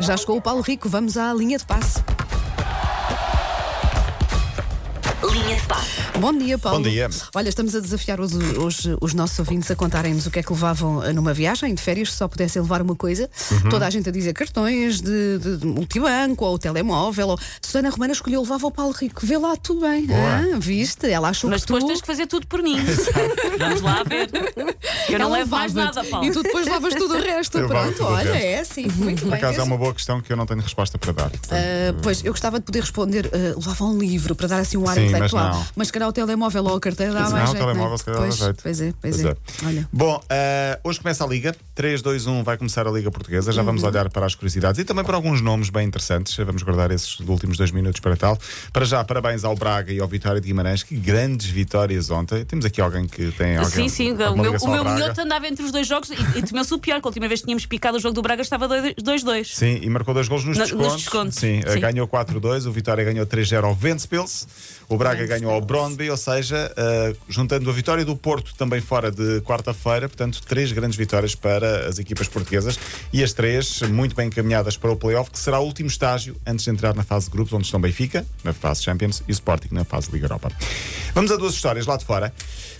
Já chegou o Paulo Rico, vamos à linha de passe. Linha de passe. Bom dia, Paulo. Bom dia. Olha, estamos a desafiar os, os, os nossos ouvintes a contarem-nos o que é que levavam eh, numa viagem de férias, se só pudessem levar uma coisa. Uhum. Toda a gente a dizer cartões de, de- de multibanco ou telemóvel. Ou... Susana Romana escolheu levava o Paulo Rico. Vê lá tu bem. Ah, viste? Ela achou Mas que tu... depois tens que fazer tudo por mim. Vamos lá ver. Eu não Ela levo mais nada, Paulo. E tu depois levas tudo o resto. Eu Pronto, tudo o olha, resto. é assim. Muito Por bem. acaso é uma boa questão que eu não tenho resposta para dar. Ah, pois, eu gostava de poder responder, ah, levava um livro para dar assim um ar Sim, mas intelectual. não. Mas se calhar o telemóvel ou a carteira dá Não, mais o jeito. telemóvel é? se calhar dá pois, jeito. Pois é, pois, Pois é. é. Olha. Bom, eh, hoje começa a Liga. 3, 2, 1 vai começar a Liga Portuguesa. Já Uhum. vamos olhar para as curiosidades e também para alguns nomes bem interessantes. Vamos guardar esses últimos dois minutos para tal. Para já, parabéns ao Braga e ao Vitória de Guimarães. Que grandes vitórias ontem. Temos aqui alguém que tem alguém, Sim, sim. O alguma meu, ligação o ao meu Braga. Minhoto andava entre os dois jogos e, e temeu-se o pior, que a última vez que tínhamos picado o jogo do Braga estava 2-2. Sim, e marcou dois gols nos Na- nos descontos. descontos. Sim, eh, Sim. ganhou 4-2, o Vitória ganhou 3-0 ao Ventspils, o Braga ganhou ao Brondby, ou seja, eh, juntando a vitória do Porto também fora de quarta-feira, portanto, três grandes vitórias para as equipas portuguesas e as três muito bem encaminhadas para o playoff, que será o último estágio antes de entrar na fase de grupos, onde estão Benfica, na fase Champions, e Sporting na fase Liga Europa. Vamos a duas histórias lá de fora.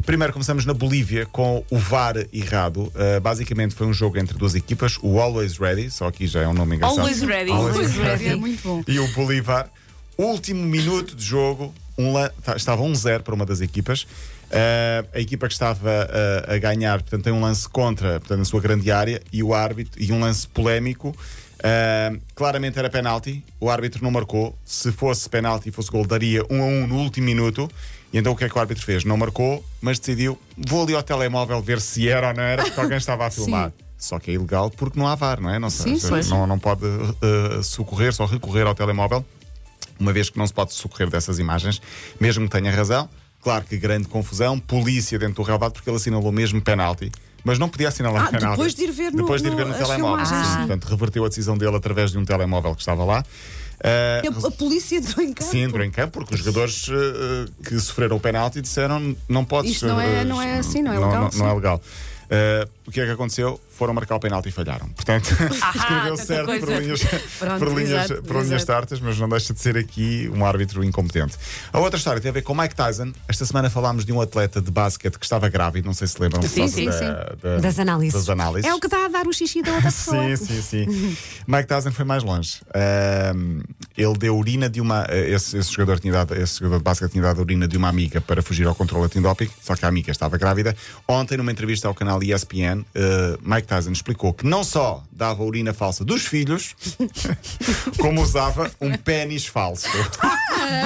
Primeiro começamos na Bolívia com o VAR errado. Eh, basicamente foi um jogo entre duas equipas, o Always Ready, só aqui já é um nome engraçado. Always ready. Always ready, é muito bom. E o Bolívar, último minuto de jogo, um tá- estava 1-0 para uma das equipas. Uh, a equipa que estava uh, a ganhar, portanto, tem um lance contra, portanto, na sua grande área, e o árbitro, e um lance polémico. Uh, claramente era penalti, o árbitro não marcou. Se fosse penalti e fosse gol, daria 1 a 1 no último minuto. E então o que é que o árbitro fez? Não marcou, mas decidiu: vou ali ao telemóvel ver se era ou não era, porque alguém estava a filmar. Só que é ilegal porque não há VAR, não é? Não, sim. não, não pode uh, socorrer, só recorrer ao telemóvel uma vez que não se pode socorrer dessas imagens, mesmo que tenha razão. Claro que grande confusão, polícia dentro do relvado, porque ele assinalou mesmo penalti. Mas não podia assinalar Ah, penalti. depois de ir ver no- Depois de ir ver no- no telemóvel. sim. sim. Portanto, reverteu a decisão dele através de um telemóvel que estava lá. Ah, E A, a polícia entrou em campo. Sim, entrou em campo porque os jogadores eh, que sofreram o penalti disseram não podes. Isto não é- não é assim, não é legal, Não, não sim. é legal. Eh, o que é que aconteceu? Foram marcar o penalti e falharam. Portanto, escreveu certo por coisa. linhas, Pronto, por linhas, exato, por linhas tartas, mas não deixa de ser aqui um árbitro incompetente. A outra história tem a ver com Mike Tyson. Esta semana falámos de um atleta de basquete que estava grávido, não sei se lembram Sim, por sim, da- sim. da- Das análises. das análises. É o que dá a dar o xixi da outra pessoa. Sim, sim, sim. Mike Tyson foi mais longe. Ahm, ele deu urina de uma. Esse, esse jogador tinha dado, esse jogador de basquete tinha dado urina de uma amiga para fugir ao controle antidoping, só que a amiga estava grávida. Ontem, numa entrevista ao canal ESPN, eh, Mike Tyson explicou que não só dava urina falsa dos filhos, como usava um pênis falso.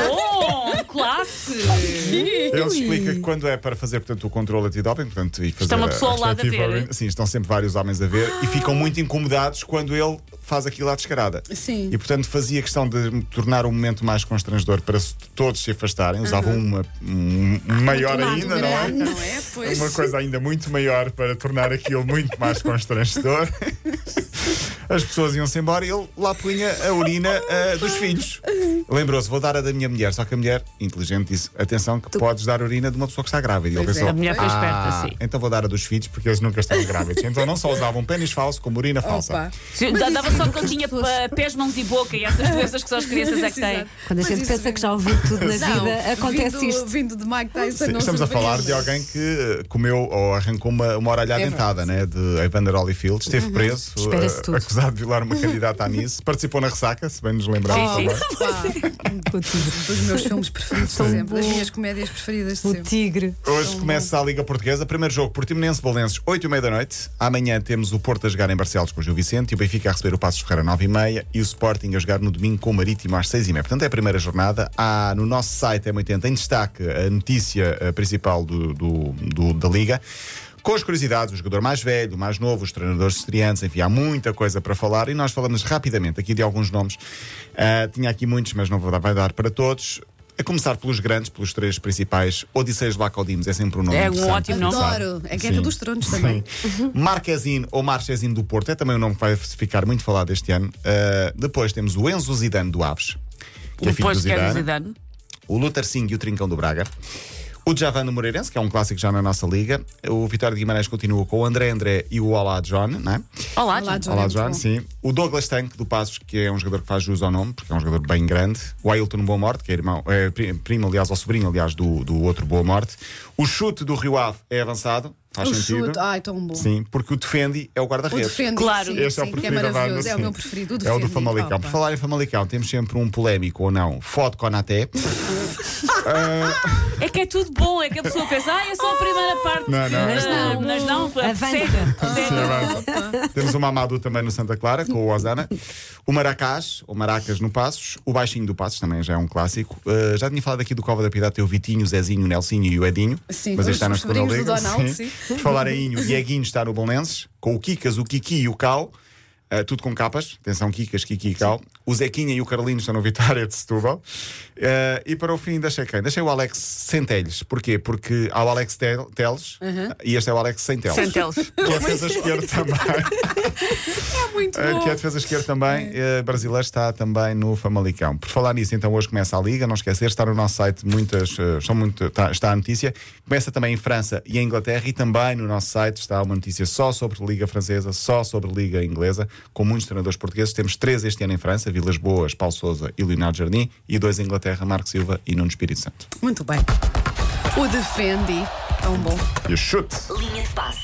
Bom, classe! Ele explica que quando é para fazer portanto, o controle antidoping, portanto, e fazer Está uma a- pessoa a ao lado a respectiva ver. urina- Sim, estão sempre vários homens a ver e ficam muito incomodados quando ele faz aquilo à descarada. Sim. E portanto fazia questão de tornar o momento mais constrangedor para todos se afastarem. Usava uma um, maior ainda, não é? não é? Pois. Uma coisa ainda muito maior para tornar aquilo muito mais constrangedor. As pessoas iam-se embora e ele lá punha a urina ah, dos filhos. Lembrou-se, vou dar a da minha mulher. Só que a mulher, inteligente, disse: atenção, que podes dar a urina de uma pessoa que está grávida. E ele é. pensou: A mulher foi esperta, "Ah, sim. Então vou dar a dos filhos porque eles nunca estão grávidos. Então não só usavam pênis falso, como urina falsa. Opa. Mas Dava só é que ele tinha pessoas- pés, mãos e boca e essas doenças que só as crianças é que têm. Quando a gente pensa que já ouviu tudo na Não, vida, acontece vindo, isto. Vindo de Mike Tyson, Sim, estamos a falar de alguém que eh, comeu ou arrancou uma, uma orelha É dentada, né? De Evander Holyfield. Esteve preso, Espera-se eh, tudo. Acusado de violar uma candidata à Miss. Participou na ressaca, se bem nos lembramos Sim, também. sim. O dos meus filmes preferidos de sempre, das bom. minhas comédias preferidas de O sempre. tigre. Hoje começa a Liga Portuguesa. Primeiro jogo, Portimonense Bolenses, 8 e meia da noite. Amanhã temos o Porto a jogar em Barcelos com o Gil Vicente e o Benfica a receber o Passos Ferreira, 9 e meia. E o Sporting a jogar no domingo com o Marítimo às 6 e meia. Portanto, é a primeira jornada. Há no nosso site M80 em destaque a notícia eh, principal do, do- do- da Liga. Com as curiosidades, o jogador mais velho, o mais novo, os treinadores estreantes, enfim, há muita coisa para falar e nós falamos rapidamente aqui de alguns nomes. Ah, tinha aqui muitos, mas não vou dar, vai dar para todos. A começar pelos grandes, pelos três principais. Odisseus Lacodimos é sempre um nome É um ótimo nome. Adoro. É Guerra Sim. dos Tronos também. Marquezine ou Marchesine do Porto é também um nome que vai ficar muito falado este ano. Ah, depois temos o Enzo Zidane do Aves, que é filho do Depois que é Zidane. do Zidane. O Luther Singh e o Trincão do Braga. O Javan do Moreirense, que é um clássico já na nossa liga. O Vitória de Guimarães continua com o André André e o Olá John, não é? Olá, Olá, John. John. Olá, muito John, sim. O Douglas Tank do Passos, que é um jogador que faz jus ao nome, porque é um jogador bem grande. O Ailton Boa Morte, que é, irmão, é pri- primo, aliás, ou sobrinho, aliás, do, do outro Boa Morte. O chute do Rio Ave é avançado, faz O sentido. chute, ai, tão bom. Sim, porque o defende é o O guarda-redes. defende, Claro. sim, Este é o sim, é preferido da banda, maravilhoso. É o sim. meu preferido, o É o do Famalicão. Por Opa. falar em Famalicão, temos sempre um polémico ou não. Foto com a Naté. É que é tudo bom, é que a pessoa pensa, ah, é só a primeira parte. Não, não. Mas não, mas não, Avança. Sim, avança. Temos o Mamadou também no Santa Clara, com o Osana. O Maracás, ou Maracas no Passos. O Baixinho do Passos também já é um clássico. Uh, já tinha falado aqui do Cova da Piedade, tem o Vitinho, o Zezinho, o Nelsinho e o Edinho. Sim, mas os- este está na os segunda sobrinhos do liga. Donald, sim. Por falar em Inho, Dieguinho está no Belenenses, com o Kikas, o Kiki e o Cal. Uh, tudo com capas, atenção, Kikas, Kiki e Cal. O Zequinha e o Carolino estão no Vitória de Setúbal. Uh, e para o fim, deixei quem? Deixei o Alex Centelhos. Porquê? Porque há o Alex Tel- Teles e este é o Alex Sem Teles. Sem teles. Que é a defesa esquerda também. É muito bom. que é a defesa esquerda também, eh, brasileiro, está também no Famalicão. Por falar nisso, então hoje começa a Liga, não esquecer, está no nosso site muitas, eh, são muito, tá- está a notícia. Começa também em França e em Inglaterra e também no nosso site está uma notícia só sobre Liga Francesa, só sobre Liga Inglesa, com muitos treinadores portugueses. Temos três este ano em França, Vilas Boas, Paulo Souza e Leonardo Jardim, e dois em Inglaterra, Marco Silva e Nuno Espírito Santo. Muito bem. O defende, tão bom. E o chute! Linha de passe.